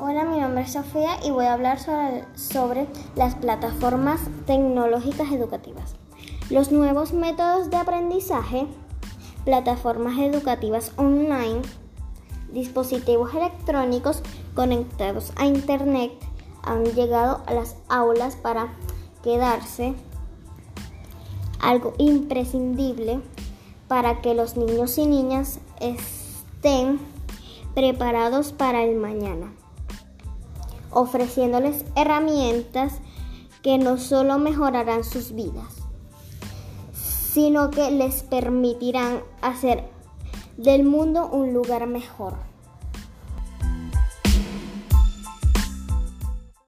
Hola, mi nombre es Sofía y voy a hablar sobre, las plataformas tecnológicas educativas. Los nuevos métodos de aprendizaje, plataformas educativas online, dispositivos electrónicos conectados a Internet han llegado a las aulas para quedarse algo imprescindible para que los niños y niñas estén preparados para el mañana, ofreciéndoles herramientas que no solo mejorarán sus vidas, sino que les permitirán hacer del mundo un lugar mejor.